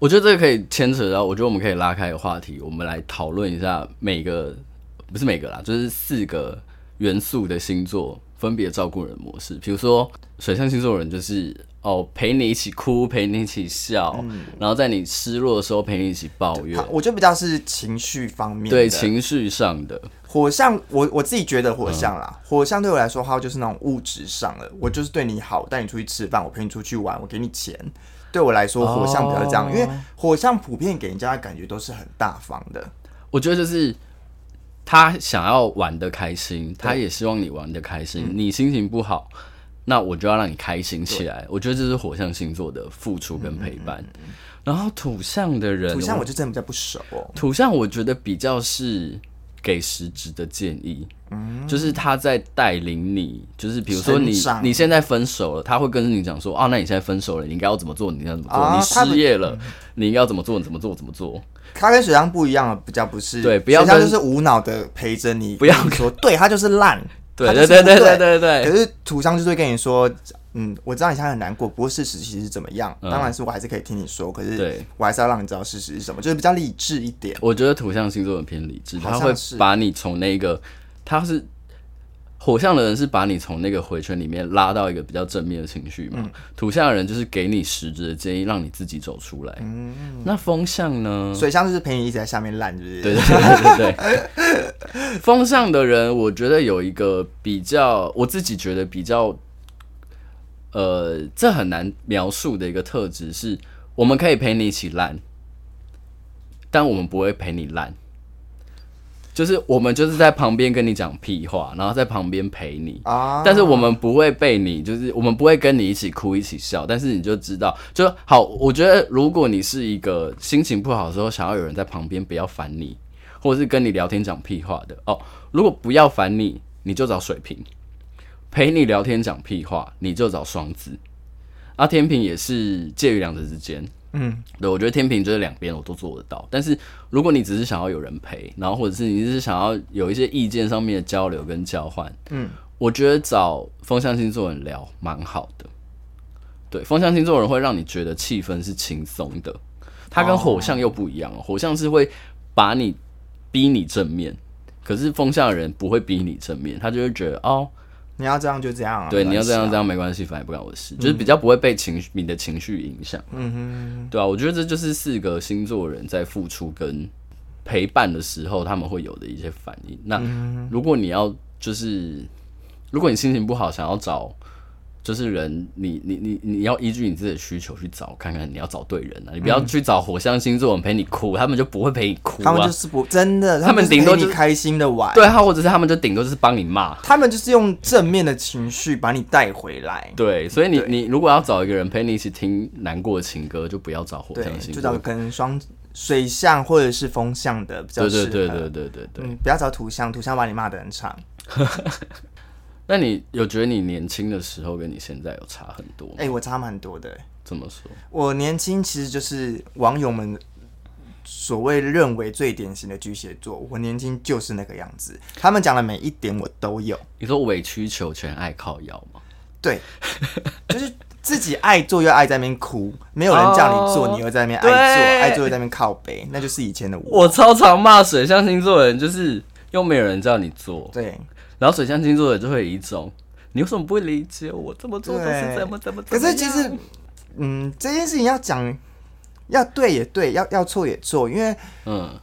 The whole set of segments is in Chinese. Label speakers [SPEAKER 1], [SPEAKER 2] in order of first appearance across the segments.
[SPEAKER 1] 我觉得这个可以牵扯到，我觉得我们可以拉开一个话题，我们来讨论一下每个不是每个啦，就是四个元素的星座分别照顾人模式。比如说水象星座的人就是哦，陪你一起哭，陪你一起笑，嗯、然后在你失落的时候陪你一起抱怨。
[SPEAKER 2] 我觉得比较是情绪方面的，
[SPEAKER 1] 对情绪上的。
[SPEAKER 2] 火象，我我自己觉得火象啦，嗯、火象对我来说，它就是那种物质上的，我就是对你好，带你出去吃饭，我陪你出去玩，我给你钱。对我来说，火象比较这样，哦、因为火象普遍给人家的感觉都是很大方的。
[SPEAKER 1] 我觉得就是他想要玩的开心，他也希望你玩的开心。你心情不好，那我就要让你开心起来。我觉得这是火象星座的付出跟陪伴。嗯嗯嗯，然后土象的人，
[SPEAKER 2] 土象我就真的比较不熟哦。
[SPEAKER 1] 土象我觉得比较是。给实质的建议，嗯，就是他在带领你，就是比如说你你现在分手了，他会跟你讲说，啊，那你现在分手了，你应该要怎么做？你应该怎么做？啊、你失业了，你应该要怎么做？你怎么做？怎么做？
[SPEAKER 2] 他跟水上不一样，比较不是
[SPEAKER 1] 对，不要
[SPEAKER 2] 他就是无脑的陪着你，
[SPEAKER 1] 不要
[SPEAKER 2] 说对他就是烂，
[SPEAKER 1] 对对对对对对对。
[SPEAKER 2] 可是土象就是会跟你说。嗯，我知道你现在很难过，不过事实其实是怎么样？嗯、当然是我还是可以听你说，可是我还是要让你知道事实是什么，就是比较理智一点。
[SPEAKER 1] 我觉得土象星座很偏理智，他会把你从那个，他是火象的人是把你从那个回圈里面拉到一个比较正面的情绪嘛。嗯、土象的人就是给你实质的建议，让你自己走出来。嗯，那风象呢？
[SPEAKER 2] 水象就是陪你一直在下面烂，是不是？
[SPEAKER 1] 对对对对对。风象的人，我觉得有一个比较，我自己觉得比较。呃，这很难描述的一个特质是，我们可以陪你一起烂，但我们不会陪你烂。就是我们就是在旁边跟你讲屁话，然后在旁边陪你啊。但是我们不会被你，就是我们不会跟你一起哭一起笑。但是你就知道，就好。我觉得如果你是一个心情不好的时候，想要有人在旁边不要烦你，或者是跟你聊天讲屁话的哦。如果不要烦你，你就找水瓶。陪你聊天讲屁话，你就找双子。啊，天平也是介于两者之间。嗯，对，我觉得天平就是两边我都做得到。但是如果你只是想要有人陪，然后或者是你是想要有一些意见上面的交流跟交换，嗯，我觉得找风象星座人聊蛮好的。对，风象星座人会让你觉得气氛是轻松的。他跟火象又不一样哦，火象是会把你逼你正面，可是风象的人不会逼你正面，他就会觉得哦。
[SPEAKER 2] 你要这样就这样啊，
[SPEAKER 1] 对，你要这样这样没关系，反正不关我的事，就是比较不会被情绪你的情绪影响，嗯哼，对啊，我觉得这就是四个星座人在付出跟陪伴的时候他们会有的一些反应。那如果你要就是，如果你心情不好，想要找。就是人，你你你你要依据你自己的需求去找，看看你要找对人啊！你不要去找火象星座人陪你哭，他们就不会陪你哭啊。
[SPEAKER 2] 他们就是不真的，他们顶多就是开心的玩。
[SPEAKER 1] 对，他或者是他们就顶多就是帮你骂。
[SPEAKER 2] 他们就是用正面的情绪把你带回来。
[SPEAKER 1] 对，所以你你如果要找一个人陪你一起听难过的情歌，就不要找火象星座，
[SPEAKER 2] 就找跟双水象或者是风象的比较适合。
[SPEAKER 1] 对对对对对对对，
[SPEAKER 2] 嗯，不要找土象，土象把你骂的很惨。
[SPEAKER 1] 那你有觉得你年轻的时候跟你现在有差很多吗？
[SPEAKER 2] 哎、欸，我差蛮多的。
[SPEAKER 1] 怎么说？
[SPEAKER 2] 我年轻其实就是网友们所谓认为最典型的巨蟹座。我年轻就是那个样子，他们讲的每一点我都有。
[SPEAKER 1] 你说委曲求全、爱靠腰吗？
[SPEAKER 2] 对，就是自己爱做又爱在那边哭，没有人叫你做，你又在那边爱做，爱做又在那边靠背，那就是以前的我。
[SPEAKER 1] 我超常骂水象星座的人，就是又没有人叫你做。
[SPEAKER 2] 对。
[SPEAKER 1] 然后水象星座的就会有一种，你为什么不会理解我这么做都是怎么怎么？
[SPEAKER 2] 可是其实，嗯，这件事情要讲，要对也对，要要错也错，因为，嗯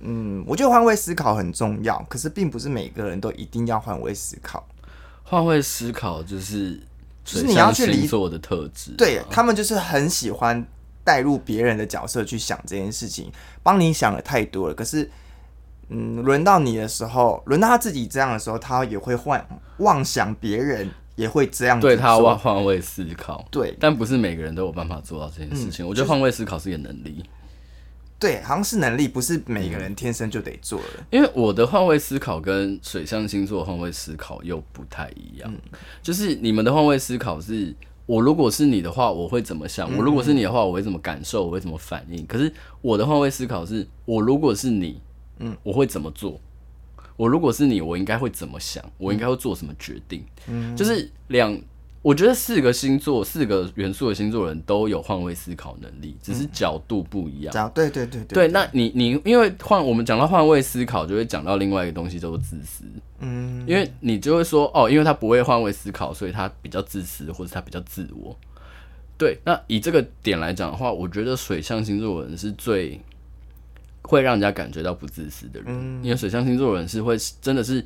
[SPEAKER 2] 嗯，我觉得换位思考很重要，可是并不是每个人都一定要换位思考。
[SPEAKER 1] 换位思考就是水象星座的特质，
[SPEAKER 2] 对他们就是很喜欢带入别人的角色去想这件事情，帮你想的太多了，可是。嗯，轮到你的时候，轮到他自己这样的时候，他也会幻妄想别人也会这样，
[SPEAKER 1] 对他换换位思考，
[SPEAKER 2] 对，
[SPEAKER 1] 但不是每个人都有办法做到这件事情。嗯，我觉得换位思考是一个能力，
[SPEAKER 2] 对，好像是能力，不是每个人天生就得做的。
[SPEAKER 1] 因为我的换位思考跟水象星座换位思考又不太一样，嗯，就是你们的换位思考是，我如果是你的话，我会怎么想？我如果是你的话，我会怎么感受？我会怎么反应？可是我的换位思考是，我如果是你。嗯，我会怎么做？我如果是你，我应该会怎么想？我应该会做什么决定？嗯，就是两，我我觉得四个星座、四个元素的星座人都有换位思考能力，只是角度不一样。
[SPEAKER 2] 嗯、对对对对。
[SPEAKER 1] 对，那你你因为换我们讲到换位思考，就会讲到另外一个东西，叫做自私。嗯，因为你就会说哦，因为他不会换位思考，所以他比较自私，或者他比较自我。对，那以这个点来讲的话，我觉得水象星座的人是最会让人家感觉到不自私的人，嗯、因为水象星座的人是会真的是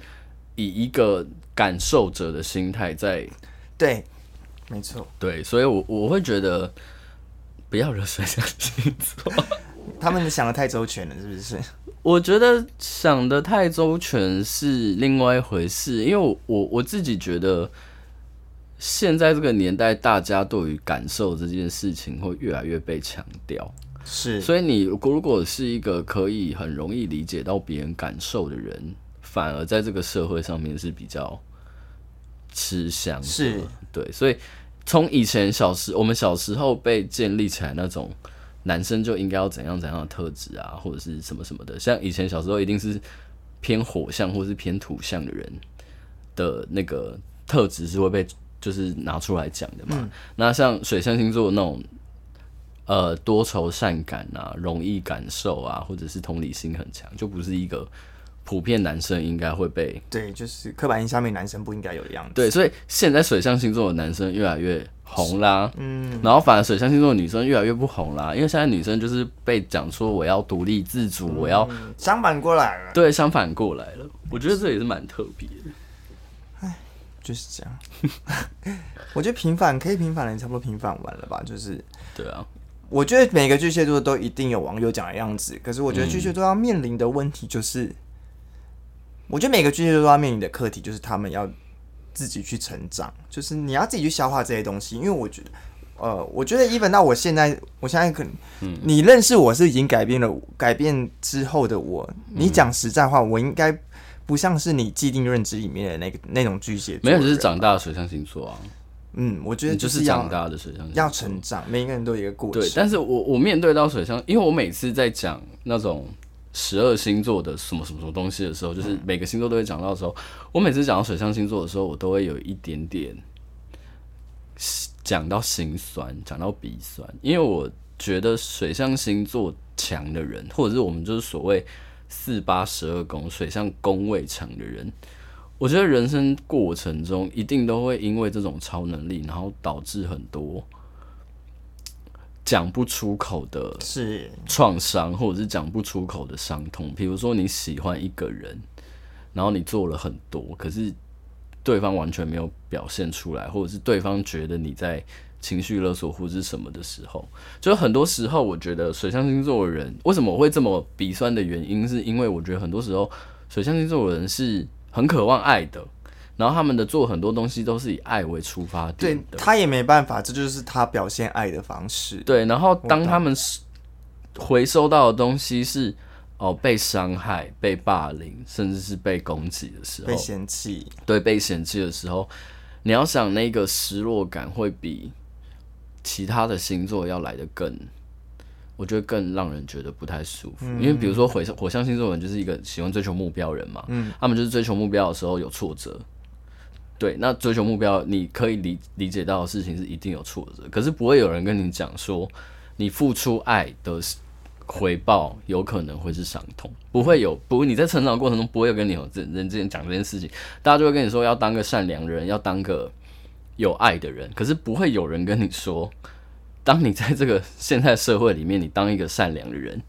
[SPEAKER 1] 以一个感受者的心态在。
[SPEAKER 2] 对，没错。
[SPEAKER 1] 对，所以我，我我会觉得不要惹水象星座，
[SPEAKER 2] 他们想的太周全了，是不是？
[SPEAKER 1] 我觉得想的太周全是另外一回事，因为我我我自己觉得，现在这个年代，大家对于感受这件事情会越来越被强调。
[SPEAKER 2] 是，
[SPEAKER 1] 所以你如果如果是一个可以很容易理解到别人感受的人，反而在这个社会上面是比较。吃香
[SPEAKER 2] 是
[SPEAKER 1] 对，所以从以前小时我们小时候被建立起来那种男生就应该要怎样怎样的特质啊，或者是什么什么的，像以前小时候一定是偏火象或是偏土象的人的那个特质是会被就是拿出来讲的嘛。嗯、那像水象星座那种呃多愁善感啊，容易感受啊，或者是同理心很强，就不是一个。普遍男生应该会被
[SPEAKER 2] 对，就是刻板印象下面男生不应该有的样子。
[SPEAKER 1] 对，所以现在水象星座的男生越来越红啦，嗯，然后反而水象星座的女生越来越不红啦，因为现在女生就是被讲说我要独立自主，嗯、我要
[SPEAKER 2] 相反过来了，
[SPEAKER 1] 对，相反过来了。我觉得这也是蛮特别的。
[SPEAKER 2] 哎，就是这样。我觉得平反可以平反了，你差不多平反完了吧？就是
[SPEAKER 1] 对啊。
[SPEAKER 2] 我觉得每个巨蟹座都一定有网友讲的样子，可是我觉得巨蟹座要面临的问题就是。我觉得每个巨蟹座都要面临的课题，就是他们要自己去成长，就是你要自己去消化这些东西。因为我觉得，呃，我觉得 even 到我现在，我现在可能，你认识我是已经改变了，改变之后的我，你讲实在话，我应该不像是你既定认知里面的那个那种巨蟹座，
[SPEAKER 1] 没有，是长大的水象星座啊。
[SPEAKER 2] 嗯，我觉得
[SPEAKER 1] 就，就是长大的水象
[SPEAKER 2] 要成长，每一个人都有一个过程。
[SPEAKER 1] 对，但是我我面对到水象，因为我每次在讲那种。十二星座的什么什么什么东西的时候，就是每个星座都会讲到的时候，我每次讲到水象星座的时候，我都会有一点点讲到心酸，讲到鼻酸，因为我觉得水象星座强的人，或者是我们就是所谓四八十二宫水象宫位强的人，我觉得人生过程中一定都会因为这种超能力，然后导致很多。讲不出口的是创伤，或者是讲不出口的伤痛。比如说你喜欢一个人，然后你做了很多，可是对方完全没有表现出来，或者是对方觉得你在情绪勒索或者是什么的时候，就很多时候，我觉得水象星座的人为什么我会这么鼻酸的原因，是因为我觉得很多时候水象星座的人是很渴望爱的。然后他们的做很多东西都是以爱为出发点的，
[SPEAKER 2] 对，他也没办法，这就是他表现爱的方式。
[SPEAKER 1] 对，然后当他们回收到的东西是哦被伤害、被霸凌，甚至是被攻击的时候，
[SPEAKER 2] 被嫌弃，
[SPEAKER 1] 对，被嫌弃的时候，你要想那个失落感会比其他的星座要来的更，我觉得更让人觉得不太舒服。嗯、因为比如说火火象星座的人就是一个喜欢追求目标人嘛，嗯，他们就是追求目标的时候有挫折。对，那追求目标，你可以理理解到的事情是一定有挫折，可是不会有人跟你讲说，你付出爱的回报有可能会是伤痛，不会有，不会你在成长过程中不会有跟你有人之间讲这件事情，大家就会跟你说要当个善良的人，要当个有爱的人，可是不会有人跟你说，当你在这个现在社会里面，你当一个善良的人，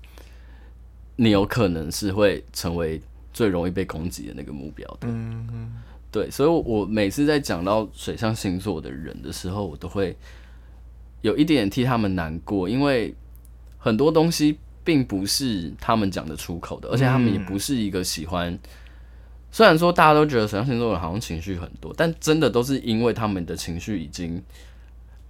[SPEAKER 1] 你有可能是会成为最容易被攻击的那个目标的。嗯嗯。对，所以，我每次在讲到水象星座的人的时候，我都会有一点替他们难过，因为很多东西并不是他们讲得出口的，而且他们也不是一个喜欢。虽然说大家都觉得水象星座的人好像情绪很多，但真的都是因为他们的情绪已经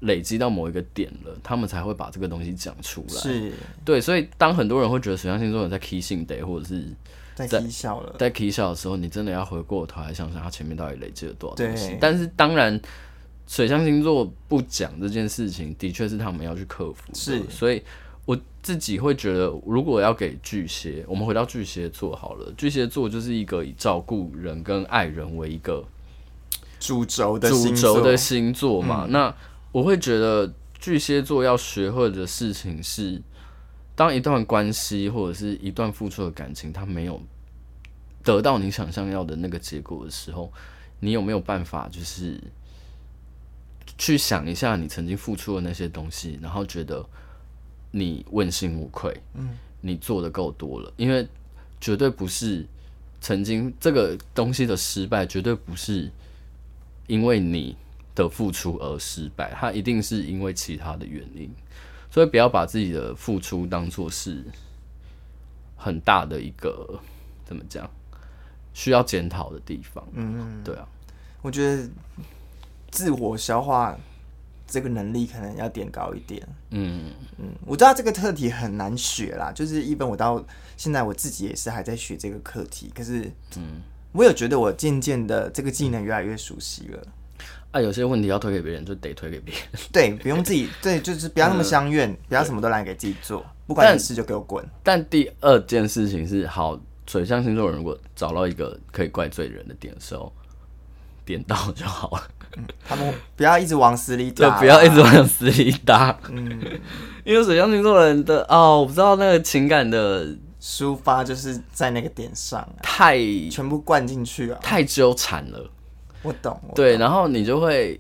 [SPEAKER 1] 累积到某一个点了，他们才会把这个东西讲出来。
[SPEAKER 2] 是，
[SPEAKER 1] 对，所以当很多人会觉得水象星座人在 kissing day 或者是。
[SPEAKER 2] 在 K 笑了，
[SPEAKER 1] 在 K 笑的时候，你真的要回过头来想想，他前面到底累积了多少东西。但是当然，水象星座不讲这件事情，的确是他们要去克服的。
[SPEAKER 2] 是，
[SPEAKER 1] 所以我自己会觉得，如果要给巨蟹，我们回到巨蟹座好了。巨蟹座就是一个以照顾人跟爱人为一个
[SPEAKER 2] 主轴的
[SPEAKER 1] 主轴的星座嘛。嗯、那我会觉得巨蟹座要学会的事情是，当一段关系或者是一段付出的感情，它没有得到你想象要的那个结果的时候，你有没有办法就是去想一下你曾经付出的那些东西，然后觉得你问心无愧，嗯，你做的够多了，因为绝对不是。曾经这个东西的失败，绝对不是因为你的付出而失败，它一定是因为其他的原因。所以不要把自己的付出当做是很大的一个怎么讲需要检讨的地方。嗯，对啊，
[SPEAKER 2] 我觉得自我消化这个能力可能要点高一点。嗯嗯，我知道这个课题很难学啦，就是一本我到。现在我自己也是还在学这个课题，可是，嗯，我有觉得我渐渐的这个技能越来越熟悉了。
[SPEAKER 1] 啊，有些问题要推给别人，就得推给别人。
[SPEAKER 2] 对，不用自己，对，就是不要那么相怨，嗯、不要什么都来给自己做，不管你事就给我滚。
[SPEAKER 1] 但第二件事情是，好，水象星座人如果找到一个可以怪罪人的点的时候，点到就好了。
[SPEAKER 2] 嗯、他们不要一直往死里打，
[SPEAKER 1] 对，不要一直往死里打。嗯，因为水象星座人的哦，我不知道那个情感的。
[SPEAKER 2] 抒发就是在那个点上，啊，
[SPEAKER 1] 太
[SPEAKER 2] 全部灌进去了，
[SPEAKER 1] 太纠缠了。
[SPEAKER 2] 我懂，我懂，
[SPEAKER 1] 对，然后你就会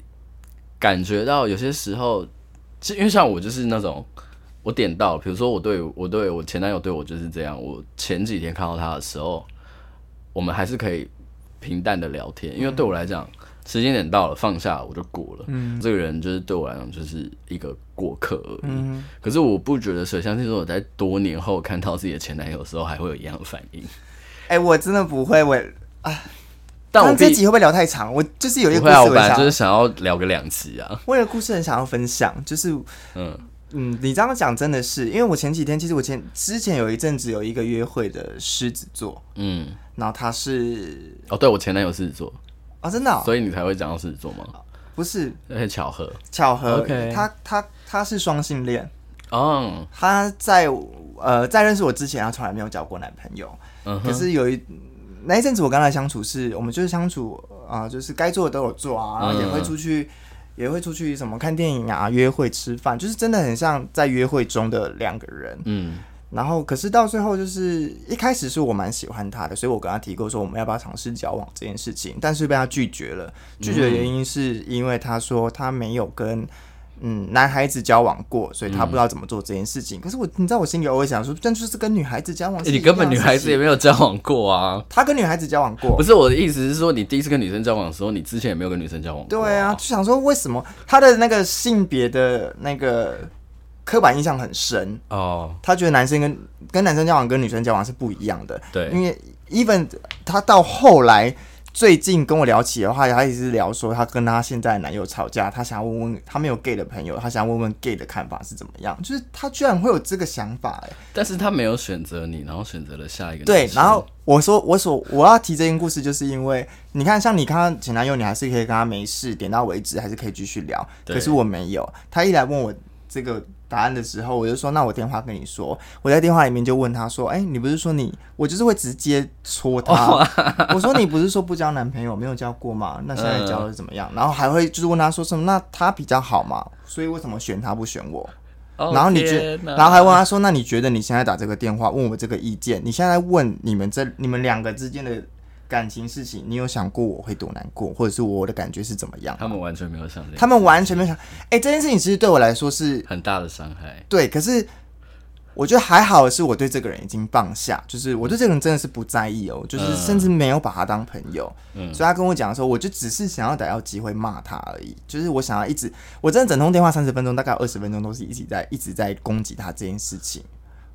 [SPEAKER 1] 感觉到有些时候，因为像我就是那种，我点到，比如说我对我对我前男友对我就是这样，我前几天看到他的时候，我们还是可以平淡的聊天，因为对我来讲。时间点到了，放下我就过了。嗯，这个人就是对我来讲就是一个过客而已。嗯，可是我不觉得水象星座我在多年后看到自己的前男友的时候还会有一样的反应。
[SPEAKER 2] 哎、欸，我真的不会，我啊，但我这集会不会聊太长？我就是有一个故事我，
[SPEAKER 1] 我本来就是想要聊个两集啊。
[SPEAKER 2] 我有个故事很想要分享，就是嗯嗯，你这样讲真的是，因为我前几天其实我前之前有一阵子有一个约会的狮子座，嗯，然后他是
[SPEAKER 1] 哦，对我前男友狮子座。
[SPEAKER 2] 啊、哦，真的、哦，
[SPEAKER 1] 所以你才会讲到狮子座吗？
[SPEAKER 2] 不是，
[SPEAKER 1] 那些巧合，
[SPEAKER 2] 巧合。
[SPEAKER 1] OK，
[SPEAKER 2] 他他他是双性恋，
[SPEAKER 1] 哦，
[SPEAKER 2] 他在呃在认识我之前，他从来没有交过男朋友。嗯，可是有一那一阵子我跟他相处是，我们就是相处啊、呃，就是该做的都有做啊，然后也会出去，嗯、也会出去什么看电影啊、约会、吃饭，就是真的很像在约会中的两个人。嗯。然后，可是到最后，就是一开始是我蛮喜欢他的，所以我跟他提过说我们要不要尝试交往这件事情，但是被他拒绝了。拒绝的原因是因为他说他没有跟嗯男孩子交往过，所以他不知道怎么做这件事情。嗯、可是我，你知道我心里偶尔想说，但就是跟女孩子交往，你
[SPEAKER 1] 根本女孩子也没有交往过啊。
[SPEAKER 2] 他跟女孩子交往过，
[SPEAKER 1] 不是我的意思是说，你第一次跟女生交往的时候，你之前也没有跟女生交往过。
[SPEAKER 2] 对啊，就想说为什么他的那个性别的那个。刻板印象很深哦，oh. 他觉得男生跟跟男生交往跟女生交往是不一样的。
[SPEAKER 1] 对，
[SPEAKER 2] 因为 even 他到后来最近跟我聊起的话，他一直聊说他跟他现在的男友吵架，他想要问问他没有 gay 的朋友，他想要问问 gay 的看法是怎么样。就是他居然会有这个想法哎，
[SPEAKER 1] 但是他没有选择你，然后选择了下一个。
[SPEAKER 2] 对，然后我说我所我要提这件故事，就是因为你看，像你看他前男友，你还是可以跟他没事点到为止，还是可以继续聊。可是我没有，他一来问我这个。答案的时候，我就说，那我电话跟你说。我在电话里面就问他说：“哎、欸，你不是说你……我就是会直接戳他。我说你不是说不交男朋友，没有交过吗？那现在交的怎么样？然后还会就是问他说什么？那他比较好嘛？所以为什么选他不选我？然后你觉，然后还问他说：那你觉得你现在打这个电话问我这个意见？你现在问你们这你们两个之间的。”感情事情，你有想过我会多难过，或者是我的感觉是怎么样？
[SPEAKER 1] 他们完全没有想，
[SPEAKER 2] 他们完全没有想。哎、欸，这件事情其实对我来说是
[SPEAKER 1] 很大的伤害。
[SPEAKER 2] 对，可是我觉得还好的是，我对这个人已经放下，就是我对这个人真的是不在意哦，就是甚至没有把他当朋友。嗯，所以他跟我讲的时候，我就只是想要逮到机会骂他而已。就是我想要一直，我真的整通电话三十分钟，大概二十分钟都是一直在一直在攻击他这件事情。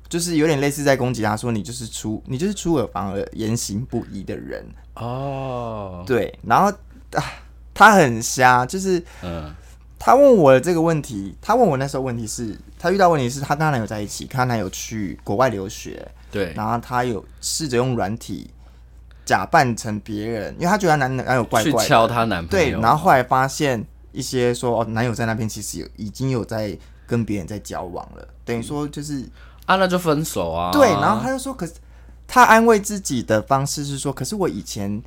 [SPEAKER 2] 就是有点类似在攻击他，说你就是出你就是出尔反尔、言行不一的人哦。Oh. 对，然后啊，他很瞎，就是嗯，他问我的这个问题，他问我那时候问题是，他遇到问题是他跟他男友在一起，跟他男友去国外留学，
[SPEAKER 1] 对，
[SPEAKER 2] 然后他有试着用软体假扮成别人，因为他觉得他男男友怪怪
[SPEAKER 1] 敲他男朋友，
[SPEAKER 2] 对，然后后来发现一些说哦，男友在那边其实有已经有在跟别人在交往了，等于说就是。
[SPEAKER 1] 啊，那就分手啊！
[SPEAKER 2] 对，然后他就说，可是他安慰自己的方式是说，可是我以前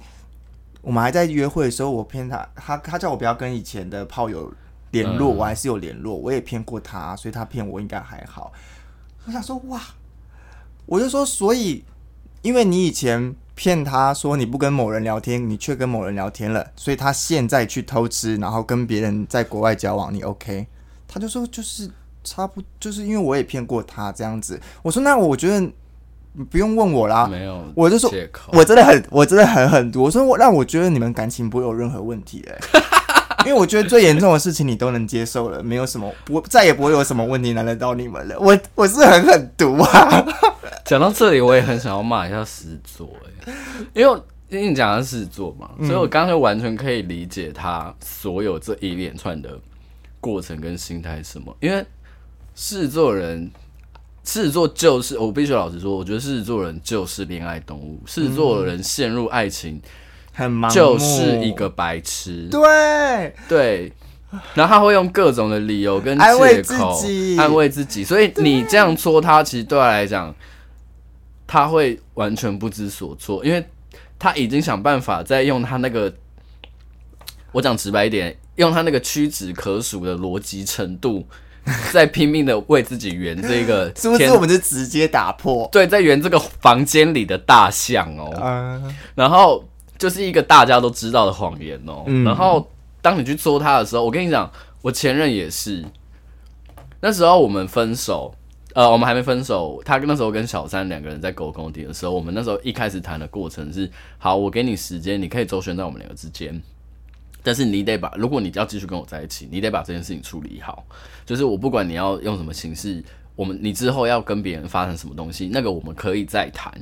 [SPEAKER 2] 我们还在约会的时候，我骗他，他他叫我不要跟以前的炮友联络，嗯、我还是有联络，我也骗过他，所以他骗我应该还好。我想说哇，我就说，所以因为你以前骗他说你不跟某人聊天，你却跟某人聊天了，所以他现在去偷吃，然后跟别人在国外交往，你 OK？他就说就是差不就是因为我也骗过他这样子。我说那我觉得你。不用问我啦，
[SPEAKER 1] 没有，
[SPEAKER 2] 我就说，我真的很，我真的很很毒。我说我让我觉得你们感情不会有任何问题嘞，因为我觉得最严重的事情你都能接受了，没有什么，不再也不会有什么问题难得到你们了。我我是很狠毒啊。
[SPEAKER 1] 讲到这里，我也很想要骂一下狮子座，哎，因为因为你讲的是狮子座嘛，所以我刚才完全可以理解他所有这一连串的过程跟心态是什么，因为狮子座人。狮子座就是，我必须老实说，我觉得狮子座人就是恋爱动物。狮子座的人陷入爱情，
[SPEAKER 2] 很忙，
[SPEAKER 1] 就是一个白痴。
[SPEAKER 2] 对
[SPEAKER 1] 对，然后他会用各种的理由跟借口
[SPEAKER 2] 安慰自己，
[SPEAKER 1] 安慰自己。所以你这样说他，其实对他来讲，他会完全不知所措，因为他已经想办法在用他那个，我讲直白一点，用他那个屈指可数的逻辑程度。在拼命的为自己圆这个，
[SPEAKER 2] 是不是我们就直接打破？
[SPEAKER 1] 对，在圆这个房间里的大象哦、然后就是一个大家都知道的谎言哦、喔。嗯、然后当你去戳他的时候，我跟你讲，我前任也是。那时候我们分手，呃，我们还没分手。他那时候跟小三两个人在狗公底的时候，我们那时候一开始谈的过程是：好，我给你时间，你可以周旋在我们两个之间。但是你得把，如果你要继续跟我在一起，你得把这件事情处理好。就是我不管你要用什么形式，我们你之后要跟别人发生什么东西，那个我们可以再谈。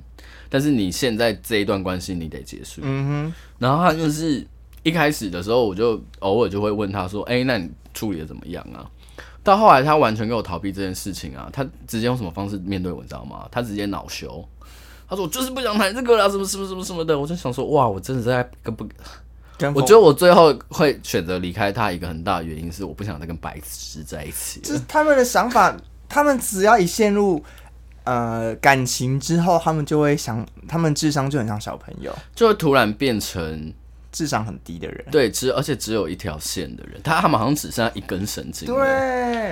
[SPEAKER 1] 但是你现在这一段关系你得结束。嗯哼。然后他就是一开始的时候，我就偶尔就会问他说：“哎、欸，那你处理的怎么样啊？”到后来他完全给我逃避这件事情啊，他直接用什么方式面对我，你知道吗？他直接恼羞，他说：“我就是不想谈这个了，什么什么什么什么的。”我就想说：“哇，我真的在跟不。”我觉得我最后会选择离开他，一个很大的原因是我不想再跟白痴在一起。
[SPEAKER 2] 就是他们的想法，他们只要一陷入呃感情之后，他们就会想，他们智商就很像小朋友，
[SPEAKER 1] 就会突然变成
[SPEAKER 2] 智商很低的人。
[SPEAKER 1] 对，只而且只有一条线的人，他他们好像只剩下一根神经。
[SPEAKER 2] 对，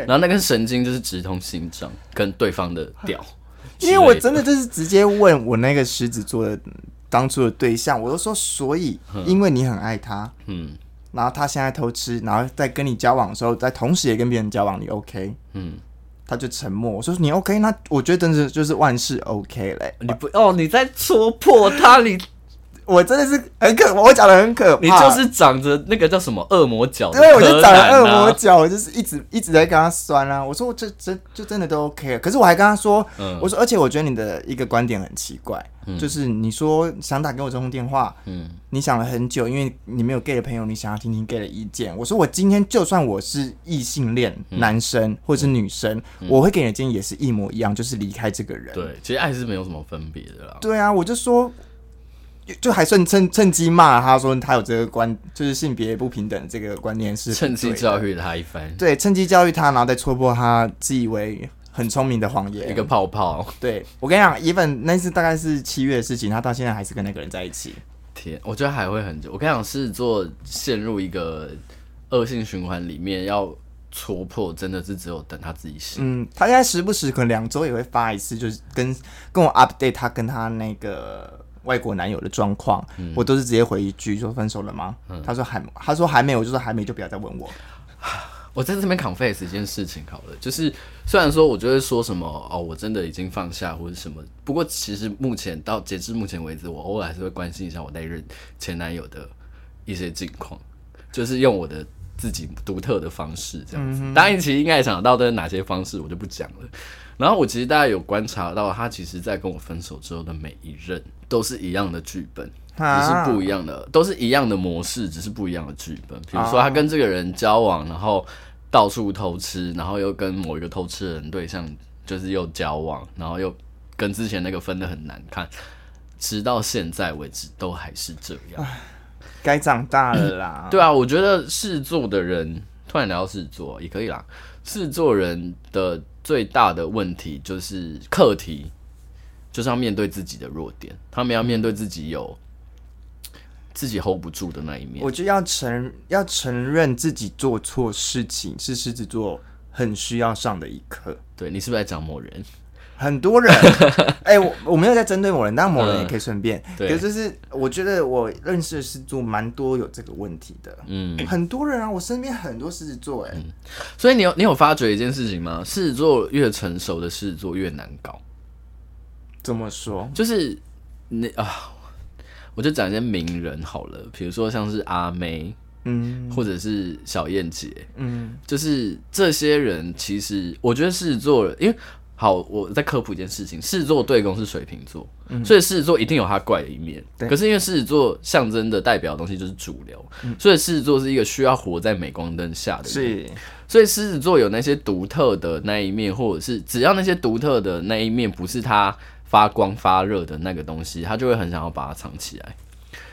[SPEAKER 1] 然后那根神经就是直通心脏跟对方的屌。
[SPEAKER 2] 因为我真的就是直接问我那个狮子座的。当初的对象，我都说，所以因为你很爱他，嗯，然后他现在偷吃，然后在跟你交往的时候，在同时也跟别人交往，你 OK？嗯，他就沉默。我说你 OK，那我觉得真是就是万事 OK 嘞。
[SPEAKER 1] 你不哦，你在戳破他，你。
[SPEAKER 2] 我真的是很可，我讲的很可怕。
[SPEAKER 1] 你就是长着那个叫什么恶魔角，
[SPEAKER 2] 对，我就长了恶魔角，我就是一直一直在跟他酸啊。我说我这这就真的都 OK，了可是我还跟他说，嗯、我说而且我觉得你的一个观点很奇怪，嗯、就是你说想打给我这通电话，嗯，你想了很久，因为你没有 gay 的朋友，你想要听听 gay 的意见。我说我今天就算我是异性恋男生或者是女生，嗯、我会给你的建议也是一模一样，就是离开这个人。
[SPEAKER 1] 对，其实爱是没有什么分别的啦。
[SPEAKER 2] 对啊，我就说。就还算趁趁机骂他说他有这个观，就是性别不平等这个观念是
[SPEAKER 1] 趁机教育他一番，
[SPEAKER 2] 对，趁机教育他，然后再戳破他自以为很聪明的谎言，
[SPEAKER 1] 一个泡泡。
[SPEAKER 2] 对，我跟你讲，一份那次大概是七月的事情，他到现在还是跟那个人在一起。
[SPEAKER 1] 天，我觉得还会很久。我跟你讲，狮子座陷入一个恶性循环里面，要戳破真的是只有等他自己醒。
[SPEAKER 2] 嗯，他现在时不时可能两周也会发一次，就是跟跟我 update 他跟他那个。外国男友的状况，嗯、我都是直接回一句说分手了吗？嗯、他说还，他说还没有，我就说还没，就不要再问我。
[SPEAKER 1] 我在这边 confess 一件事情好了，就是虽然说我就会说什么哦，我真的已经放下或者什么，不过其实目前到截至目前为止，我偶尔还是会关心一下我那任前男友的一些近况，就是用我的自己独特的方式这样子。当然、其实应该也想得到的是哪些方式，我就不讲了。然后我其实大家有观察到，他其实在跟我分手之后的每一任都是一样的剧本，只是不一样的，都是一样的模式，只是不一样的剧本。比如说他跟这个人交往，然后到处偷吃，然后又跟某一个偷吃的人对象就是又交往，然后又跟之前那个分的很难看，直到现在为止都还是这样。
[SPEAKER 2] 该长大了啦。
[SPEAKER 1] 对啊，我觉得试做的人突然聊到试做也可以啦。狮子座人的。最大的问题就是课题，就是要面对自己的弱点。他们要面对自己有自己 hold 不住的那一面。
[SPEAKER 2] 我就要承要承认自己做错事情，是狮子座很需要上的一课。
[SPEAKER 1] 对，你是不是在讲某人？
[SPEAKER 2] 很多人，哎、欸，我我没有在针对某人，但某人也可以顺便。
[SPEAKER 1] 对，
[SPEAKER 2] 可是就是我觉得我认识的狮子座蛮多有这个问题的。嗯，很多人啊，我身边很多狮子座，哎、嗯，
[SPEAKER 1] 所以你有你有发觉一件事情吗？狮子座越成熟的狮子座越难搞。
[SPEAKER 2] 怎么说？
[SPEAKER 1] 就是那啊，我就讲一些名人好了，比如说像是阿妹，嗯，或者是小燕姐，嗯，就是这些人，其实我觉得狮子座，因为。好，我在科普一件事情：狮子座对宫是水瓶座，嗯、所以狮子座一定有他怪的一面。可是因为狮子座象征的代表的东西就是主流，嗯、所以狮子座是一个需要活在镁光灯下的人。是，所以狮子座有那些独特的那一面，或者是只要那些独特的那一面不是他发光发热的那个东西，他就会很想要把它藏起来。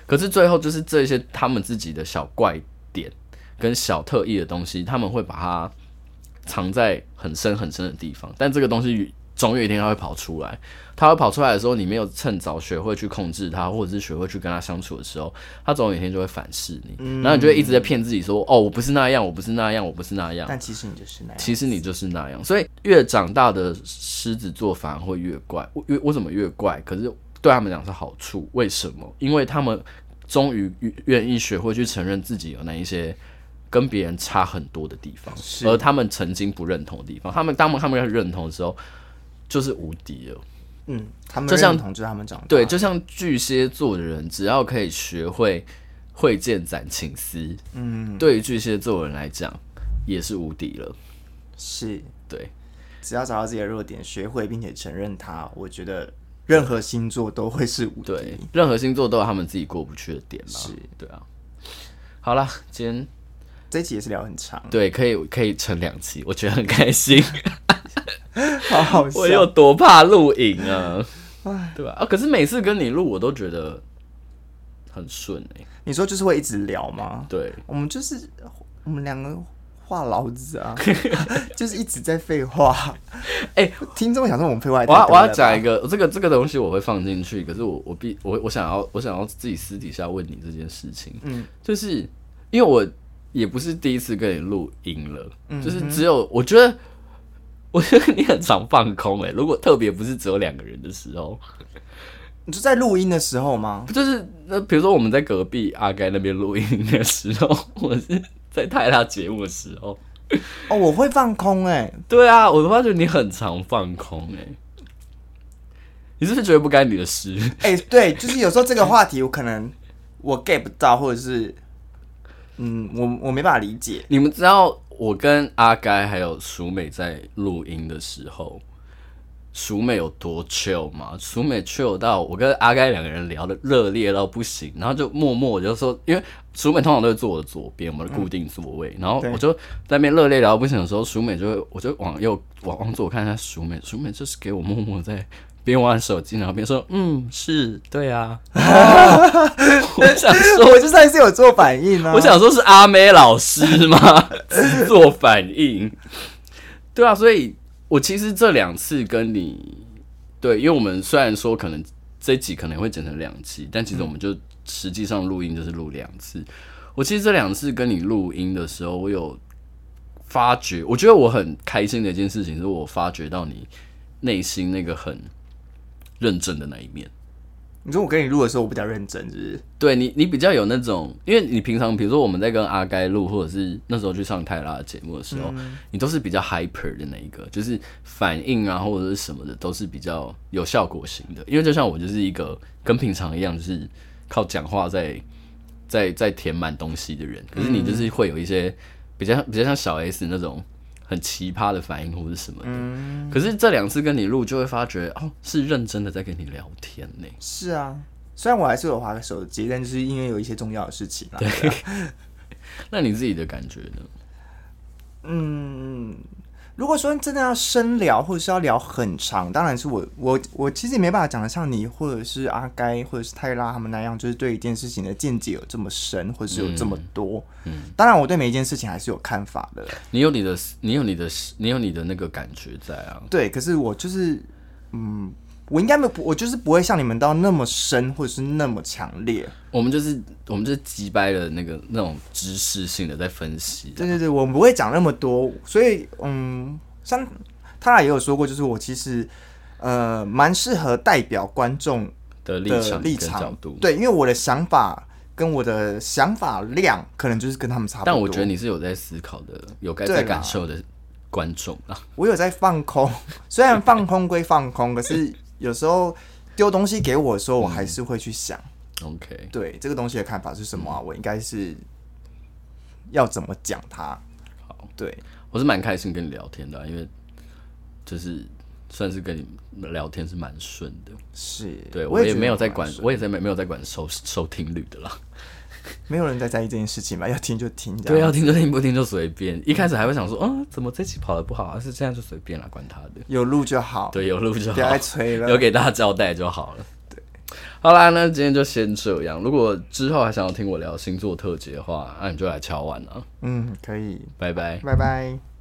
[SPEAKER 1] 可是最后就是这些他们自己的小怪点跟小特异的东西，他们会把它。藏在很深很深的地方，但这个东西总有一天它会跑出来。它会跑出来的时候，你没有趁早学会去控制它，或者是学会去跟它相处的时候，它总有一天就会反噬你。嗯、然后你就会一直在骗自己说：“哦，我不是那样，我不是那样，我不是那样。”
[SPEAKER 2] 但其实你就是那样。
[SPEAKER 1] 其实你就是那样。所以越长大的狮子座反而会越怪。为为什么越怪？可是对他们讲是好处。为什么？因为他们终于愿意学会去承认自己有那一些。跟别人差很多的地方，而他们曾经不认同的地方，他们当他们要认同的时候，就是无敌了。
[SPEAKER 2] 嗯，他们就像同就他们长大。
[SPEAKER 1] 对，就像巨蟹座的人，只要可以学会会见斩情丝，嗯，对于巨蟹座的人来讲，也是无敌了。
[SPEAKER 2] 是，
[SPEAKER 1] 对，
[SPEAKER 2] 只要找到自己的弱点，学会并且承认它，我觉得任何星座都会是无敌。
[SPEAKER 1] 对，任何星座都有他们自己过不去的点嘛。是，对啊。好了，今天。
[SPEAKER 2] 这一期也是聊很长，
[SPEAKER 1] 对，可以可以成两期，我觉得很开心，
[SPEAKER 2] 好好笑。
[SPEAKER 1] 我有多怕录影啊，对吧？啊，可是每次跟你录，我都觉得很顺哎。
[SPEAKER 2] 你说就是会一直聊吗？
[SPEAKER 1] 对，
[SPEAKER 2] 我们就是我们两个话痨子啊，就是一直在废话。哎、欸，听众想说我们废话，我要
[SPEAKER 1] 我要讲一个这个这个东西我会放进去，可是我我必我我想要我想要自己私底下问你这件事情，嗯，就是因为我。也不是第一次跟你录音了，嗯、就是只有我觉得，我觉得你很常放空哎、欸。如果特别不是只有两个人的时候，
[SPEAKER 2] 你就在录音的时候吗？
[SPEAKER 1] 就是那比如说我们在隔壁阿该那边录音的时候，或者是在泰拉节目的时候，
[SPEAKER 2] 哦，我会放空哎、欸。
[SPEAKER 1] 对啊，我发觉你很常放空哎、欸。你是不是觉得不干你的事？
[SPEAKER 2] 哎、欸，对，就是有时候这个话题我可能我 get 不到，或者是。嗯，我我没办法理解。
[SPEAKER 1] 你们知道我跟阿该还有淑美在录音的时候，淑美有多 chill 吗？淑美 chill 到我跟阿该两个人聊的热烈到不行，然后就默默我就说，因为淑美通常都会坐我的左边，我们的固定座位，嗯、然后我就在那边热烈聊到不行的时候，淑美就会，我就往右往往左看一下淑美，淑美就是给我默默在。边玩手机，然后边说：“嗯，是对啊。啊 ”我想说，
[SPEAKER 2] 我就上一次有做反应啊。
[SPEAKER 1] 我想说，是阿妹老师吗？做反应。对啊，所以我其实这两次跟你对，因为我们虽然说可能这一集可能会剪成两期，但其实我们就实际上录音就是录两次。我其实这两次跟你录音的时候，我有发觉，我觉得我很开心的一件事情，是我发觉到你内心那个很。认真的那一面，
[SPEAKER 2] 你说我跟你录的时候，我比较认真，是不是？
[SPEAKER 1] 对你，你比较有那种，因为你平常比如说我们在跟阿该录，或者是那时候去上泰拉的节目的时候，嗯、你都是比较 hyper 的那一个，就是反应啊或者是什么的都是比较有效果型的。因为就像我就是一个跟平常一样，就是靠讲话在在在填满东西的人，可是你就是会有一些比较比较像小 S 那种。很奇葩的反应或者什么的，嗯、可是这两次跟你录就会发觉哦，是认真的在跟你聊天呢。
[SPEAKER 2] 是啊，虽然我还是有划个手机，但就是因为有一些重要的事情啦。对，
[SPEAKER 1] 那你自己的感觉呢？
[SPEAKER 2] 嗯。如果说真的要深聊，或者是要聊很长，当然是我我我其实也没办法讲得像你，或者是阿该，或者是泰拉他们那样，就是对一件事情的见解有这么深，或者是有这么多。嗯，嗯当然我对每一件事情还是有看法的。
[SPEAKER 1] 你有你的，你有你的，你有你的那个感觉在啊。
[SPEAKER 2] 对，可是我就是，嗯，我应该没，我就是不会像你们到那么深，或者是那么强烈。
[SPEAKER 1] 我们就是我们就是击败了那个那种知识性的在分析。
[SPEAKER 2] 对对对，我们不会讲那么多。所以嗯，像他俩也有说过，就是我其实呃蛮适合代表观众
[SPEAKER 1] 的立场立场角度。
[SPEAKER 2] 对，因为我的想法跟我的想法量可能就是跟他们差不多。
[SPEAKER 1] 但我觉得你是有在思考的，有该在感受的观众啊。
[SPEAKER 2] 我有在放空，虽然放空归放空，可是。有时候丢东西给我的时候，我还是会去想、
[SPEAKER 1] 嗯、，OK，
[SPEAKER 2] 对这个东西的看法是什么啊？嗯、我应该是要怎么讲它？
[SPEAKER 1] 好，
[SPEAKER 2] 对。
[SPEAKER 1] 我是蛮开心跟你聊天的、啊，因为就是算是跟你聊天是蛮顺的，
[SPEAKER 2] 是
[SPEAKER 1] 对我也没有在管，我也在没没有在管收收听率的啦。
[SPEAKER 2] 没有人在在意这件事情吧？要听就听，
[SPEAKER 1] 对，要听就听，不听就随便。一开始还会想说，嗯，怎么这期跑得不好？而是这样就随便了，管他的，
[SPEAKER 2] 有录就好。
[SPEAKER 1] 对，有录就好，
[SPEAKER 2] 催了，
[SPEAKER 1] 有给大家交代就好了。
[SPEAKER 2] 对，
[SPEAKER 1] 好啦，那今天就先这样。如果之后还想要听我聊星座特辑的话，那你就来敲碗了。
[SPEAKER 2] 嗯，可以，
[SPEAKER 1] 拜拜，
[SPEAKER 2] 拜拜。